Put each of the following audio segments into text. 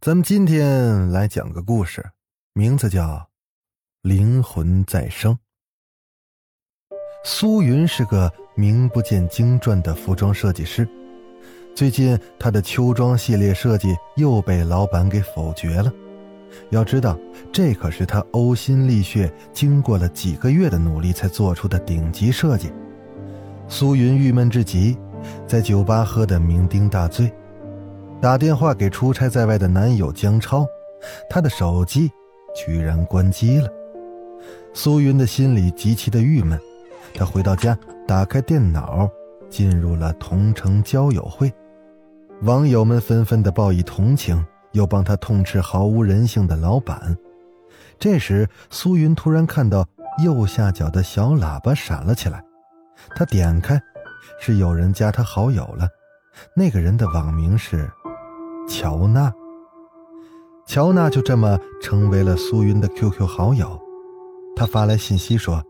咱们今天来讲个故事，名字叫《灵魂再生》。苏云是个名不见经传的服装设计师，最近他的秋装系列设计又被老板给否决了。要知道，这可是他呕心沥血、经过了几个月的努力才做出的顶级设计。苏云郁闷至极，在酒吧喝得酩酊大醉。打电话给出差在外的男友江超，他的手机居然关机了。苏云的心里极其的郁闷，他回到家，打开电脑，进入了同城交友会。网友们纷纷的报以同情，又帮他痛斥毫无人性的老板。这时，苏云突然看到右下角的小喇叭闪了起来，他点开，是有人加他好友了，那个人的网名是。乔娜，乔娜就这么成为了苏云的 QQ 好友。她发来信息说：“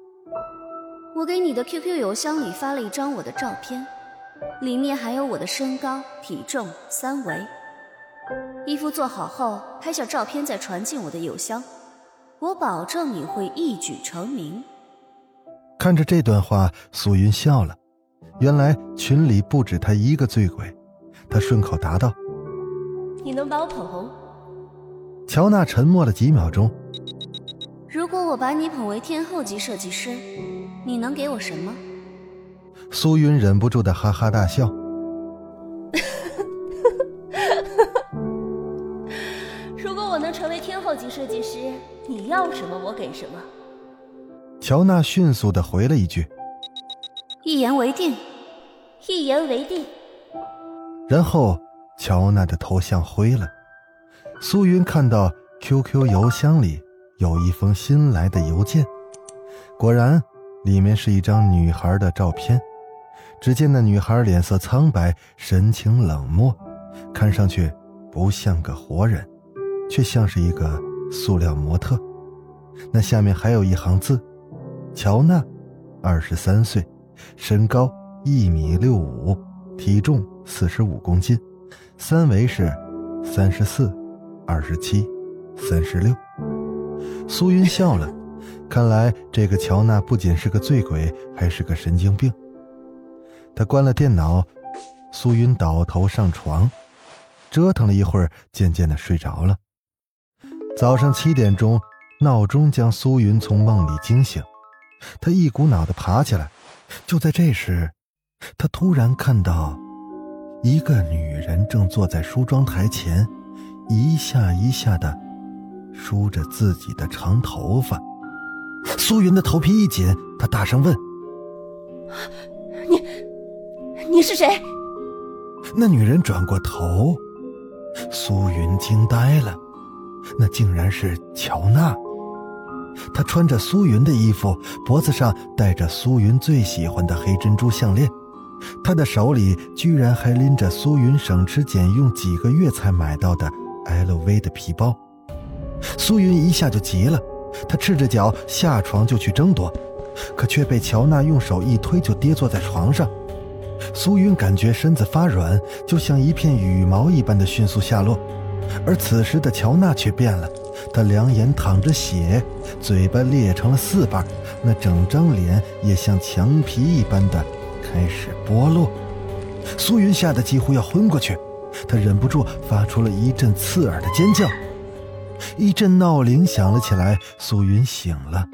我给你的 QQ 邮箱里发了一张我的照片，里面还有我的身高、体重、三围。衣服做好后，拍下照片再传进我的邮箱，我保证你会一举成名。”看着这段话，苏云笑了。原来群里不止他一个醉鬼。他顺口答道。你能把我捧红？乔娜沉默了几秒钟。如果我把你捧为天后级设计师，你能给我什么？苏云忍不住的哈哈大笑。如果我能成为天后级设计师，你要什么我给什么。乔娜迅速的回了一句：“一言为定，一言为定。”然后。乔娜的头像灰了，苏云看到 QQ 邮箱里有一封新来的邮件，果然，里面是一张女孩的照片。只见那女孩脸色苍白，神情冷漠，看上去不像个活人，却像是一个塑料模特。那下面还有一行字：乔娜，二十三岁，身高一米六五，体重四十五公斤。三围是三十四、二十七、三十六。苏云笑了，看来这个乔娜不仅是个醉鬼，还是个神经病。他关了电脑，苏云倒头上床，折腾了一会儿，渐渐的睡着了。早上七点钟，闹钟将苏云从梦里惊醒，他一股脑的爬起来。就在这时，他突然看到。一个女人正坐在梳妆台前，一下一下的梳着自己的长头发。苏云的头皮一紧，她大声问：“你，你是谁？”那女人转过头，苏云惊呆了，那竟然是乔娜。她穿着苏云的衣服，脖子上戴着苏云最喜欢的黑珍珠项链。他的手里居然还拎着苏云省吃俭用几个月才买到的 LV 的皮包，苏云一下就急了，他赤着脚下床就去争夺，可却被乔娜用手一推就跌坐在床上。苏云感觉身子发软，就像一片羽毛一般的迅速下落，而此时的乔娜却变了，她两眼淌着血，嘴巴裂成了四瓣，那整张脸也像墙皮一般的。开始剥落，苏云吓得几乎要昏过去，他忍不住发出了一阵刺耳的尖叫。一阵闹铃响了起来，苏云醒了，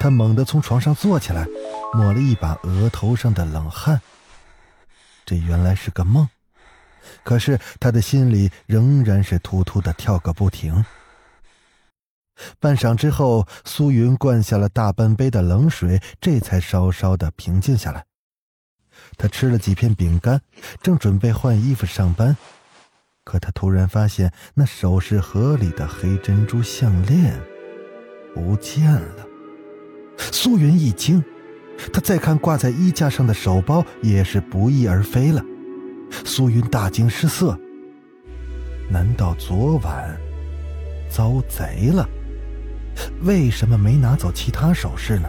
他猛地从床上坐起来，抹了一把额头上的冷汗。这原来是个梦，可是他的心里仍然是突突的跳个不停。半晌之后，苏云灌下了大半杯的冷水，这才稍稍的平静下来。他吃了几片饼干，正准备换衣服上班，可他突然发现那首饰盒里的黑珍珠项链不见了。苏云一惊，他再看挂在衣架上的手包也是不翼而飞了。苏云大惊失色，难道昨晚遭贼了？为什么没拿走其他首饰呢？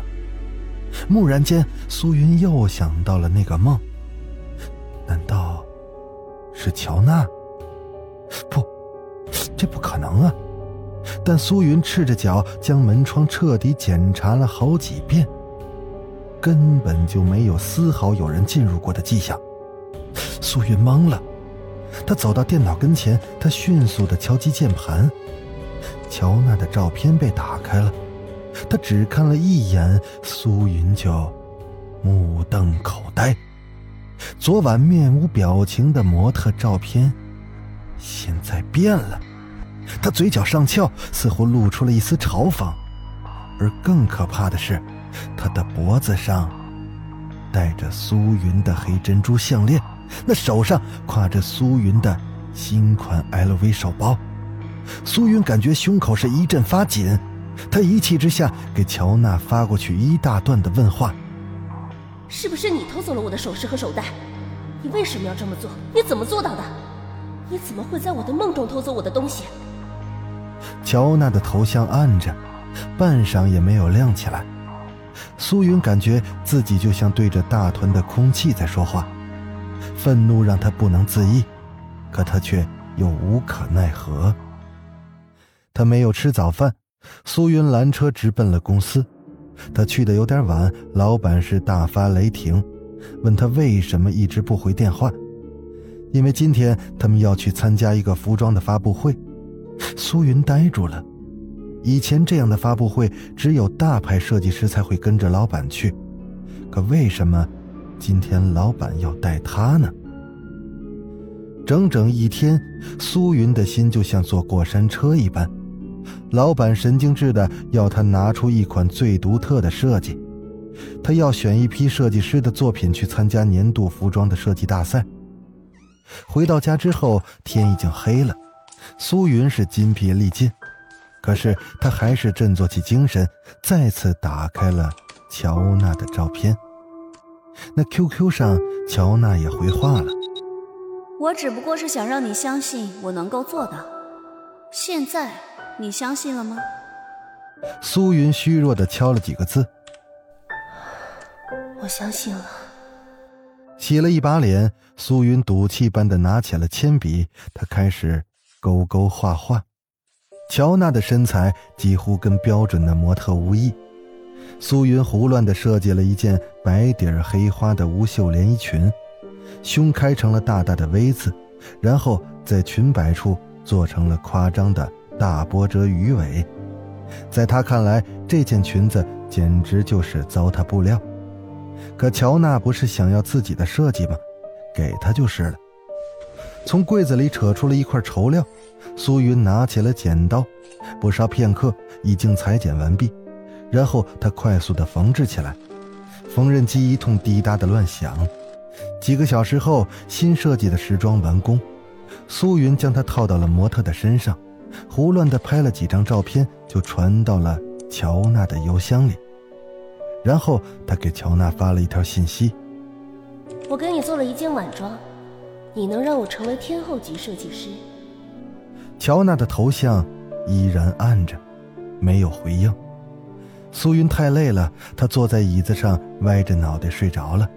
蓦然间，苏云又想到了那个梦。难道是乔娜？不，这不可能啊！但苏云赤着脚将门窗彻底检查了好几遍，根本就没有丝毫有人进入过的迹象。苏云懵了，他走到电脑跟前，他迅速的敲击键盘。乔娜的照片被打开了，他只看了一眼，苏云就目瞪口呆。昨晚面无表情的模特照片，现在变了。他嘴角上翘，似乎露出了一丝嘲讽。而更可怕的是，他的脖子上戴着苏云的黑珍珠项链，那手上挎着苏云的新款 LV 手包。苏云感觉胸口是一阵发紧，他一气之下给乔娜发过去一大段的问话。是不是你偷走了我的首饰和手袋？你为什么要这么做？你怎么做到的？你怎么会在我的梦中偷走我的东西？乔娜的头像暗着，半晌也没有亮起来。苏云感觉自己就像对着大团的空气在说话，愤怒让他不能自抑，可他却又无可奈何。他没有吃早饭，苏云拦车直奔了公司。他去的有点晚，老板是大发雷霆，问他为什么一直不回电话。因为今天他们要去参加一个服装的发布会。苏云呆住了。以前这样的发布会只有大牌设计师才会跟着老板去，可为什么今天老板要带他呢？整整一天，苏云的心就像坐过山车一般。老板神经质的要他拿出一款最独特的设计，他要选一批设计师的作品去参加年度服装的设计大赛。回到家之后，天已经黑了，苏云是筋疲力尽，可是他还是振作起精神，再次打开了乔娜的照片。那 QQ 上，乔娜也回话了：“我只不过是想让你相信我能够做到。现在。”你相信了吗？苏云虚弱的敲了几个字。我相信了。洗了一把脸，苏云赌气般的拿起了铅笔，他开始勾勾画画。乔娜的身材几乎跟标准的模特无异。苏云胡乱的设计了一件白底儿黑花的无袖连衣裙，胸开成了大大的 V 字，然后在裙摆处做成了夸张的。大波折鱼尾，在他看来，这件裙子简直就是糟蹋布料。可乔娜不是想要自己的设计吗？给她就是了。从柜子里扯出了一块绸料，苏云拿起了剪刀，不稍片刻，已经裁剪完毕。然后他快速地缝制起来，缝纫机一通滴答的乱响。几个小时后，新设计的时装完工，苏云将它套到了模特的身上。胡乱的拍了几张照片，就传到了乔娜的邮箱里。然后他给乔娜发了一条信息：“我给你做了一件晚装，你能让我成为天后级设计师。”乔娜的头像依然暗着，没有回应。苏云太累了，她坐在椅子上，歪着脑袋睡着了。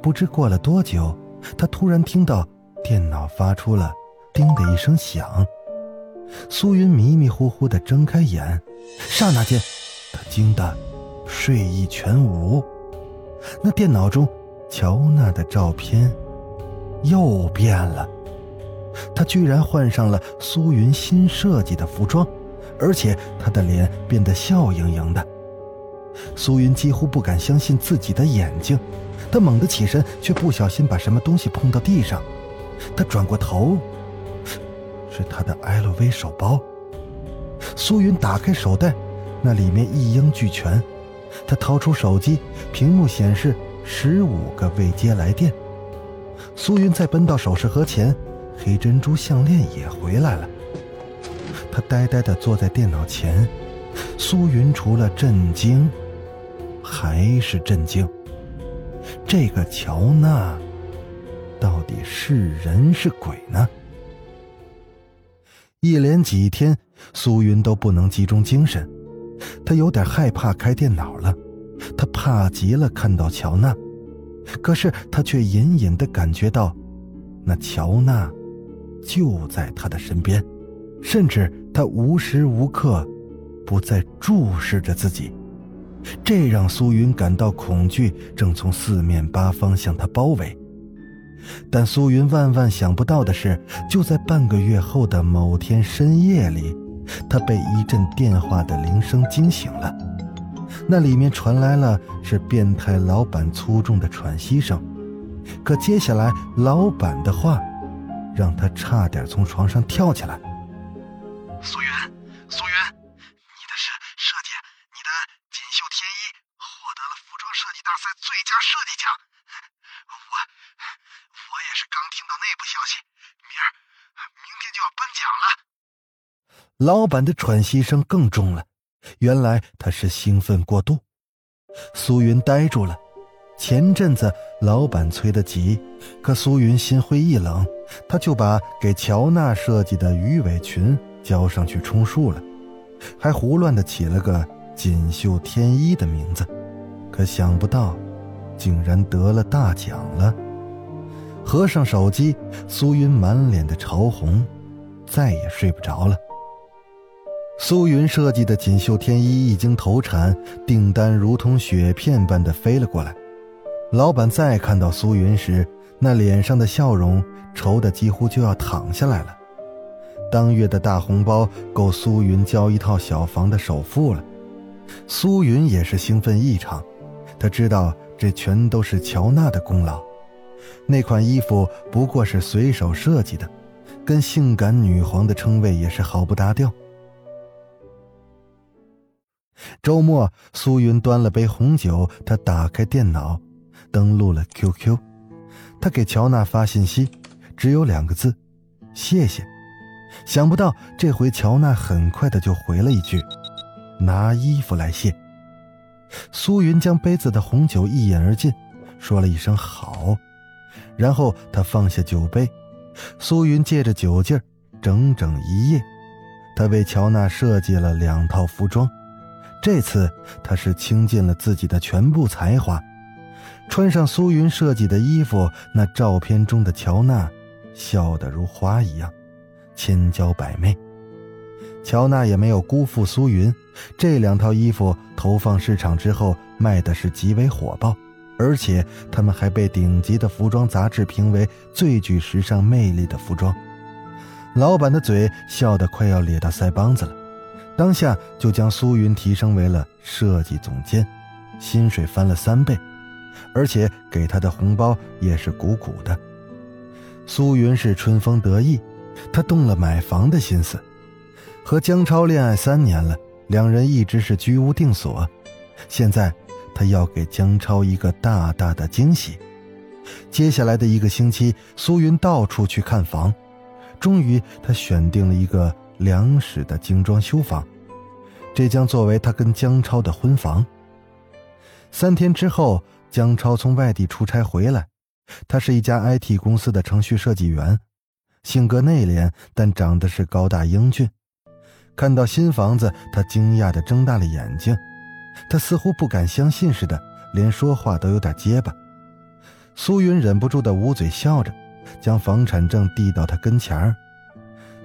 不知过了多久，她突然听到电脑发出了“叮”的一声响。苏云迷迷糊糊的睁开眼，刹那间，他惊得睡意全无。那电脑中乔娜的照片又变了，她居然换上了苏云新设计的服装，而且她的脸变得笑盈盈的。苏云几乎不敢相信自己的眼睛，他猛地起身，却不小心把什么东西碰到地上。他转过头。是他的 LV 手包。苏云打开手袋，那里面一应俱全。他掏出手机，屏幕显示十五个未接来电。苏云再奔到首饰盒前，黑珍珠项链也回来了。他呆呆地坐在电脑前，苏云除了震惊，还是震惊。这个乔娜，到底是人是鬼呢？一连几天，苏云都不能集中精神，他有点害怕开电脑了，他怕极了看到乔娜，可是他却隐隐的感觉到，那乔娜就在他的身边，甚至他无时无刻不在注视着自己，这让苏云感到恐惧正从四面八方向他包围。但苏云万万想不到的是，就在半个月后的某天深夜里，他被一阵电话的铃声惊醒了。那里面传来了是变态老板粗重的喘息声，可接下来老板的话，让他差点从床上跳起来。苏云，老板的喘息声更重了，原来他是兴奋过度。苏云呆住了。前阵子老板催得急，可苏云心灰意冷，他就把给乔娜设计的鱼尾裙交上去充数了，还胡乱的起了个“锦绣天衣”的名字。可想不到，竟然得了大奖了。合上手机，苏云满脸的潮红，再也睡不着了。苏云设计的锦绣天衣一经投产，订单如同雪片般的飞了过来。老板再看到苏云时，那脸上的笑容愁得几乎就要躺下来了。当月的大红包够苏云交一套小房的首付了。苏云也是兴奋异常，他知道这全都是乔娜的功劳。那款衣服不过是随手设计的，跟性感女皇的称谓也是毫不搭调。周末，苏云端了杯红酒，他打开电脑，登录了 QQ，他给乔娜发信息，只有两个字：谢谢。想不到这回乔娜很快的就回了一句：“拿衣服来谢。”苏云将杯子的红酒一饮而尽，说了一声好，然后他放下酒杯。苏云借着酒劲儿，整整一夜，他为乔娜设计了两套服装。这次他是倾尽了自己的全部才华，穿上苏云设计的衣服，那照片中的乔娜笑得如花一样，千娇百媚。乔娜也没有辜负苏云，这两套衣服投放市场之后卖的是极为火爆，而且他们还被顶级的服装杂志评为最具时尚魅力的服装。老板的嘴笑得快要咧到腮帮子了。当下就将苏云提升为了设计总监，薪水翻了三倍，而且给他的红包也是鼓鼓的。苏云是春风得意，他动了买房的心思。和江超恋爱三年了，两人一直是居无定所。现在他要给江超一个大大的惊喜。接下来的一个星期，苏云到处去看房，终于他选定了一个。两室的精装修房，这将作为他跟江超的婚房。三天之后，江超从外地出差回来，他是一家 IT 公司的程序设计员，性格内敛，但长得是高大英俊。看到新房子，他惊讶的睁大了眼睛，他似乎不敢相信似的，连说话都有点结巴。苏云忍不住的捂嘴笑着，将房产证递到他跟前儿。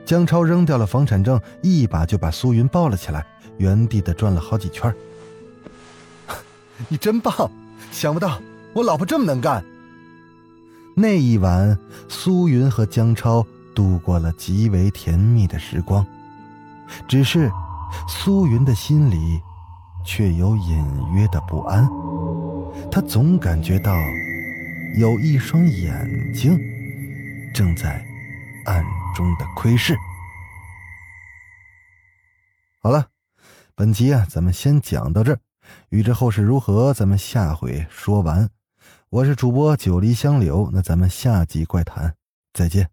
江超扔掉了房产证，一把就把苏云抱了起来，原地的转了好几圈。你真棒！想不到我老婆这么能干。那一晚，苏云和江超度过了极为甜蜜的时光，只是苏云的心里却有隐约的不安，他总感觉到有一双眼睛正在暗。中的窥视。好了，本集啊，咱们先讲到这儿。欲知后事如何，咱们下回说完。我是主播九黎香柳，那咱们下集怪谈再见。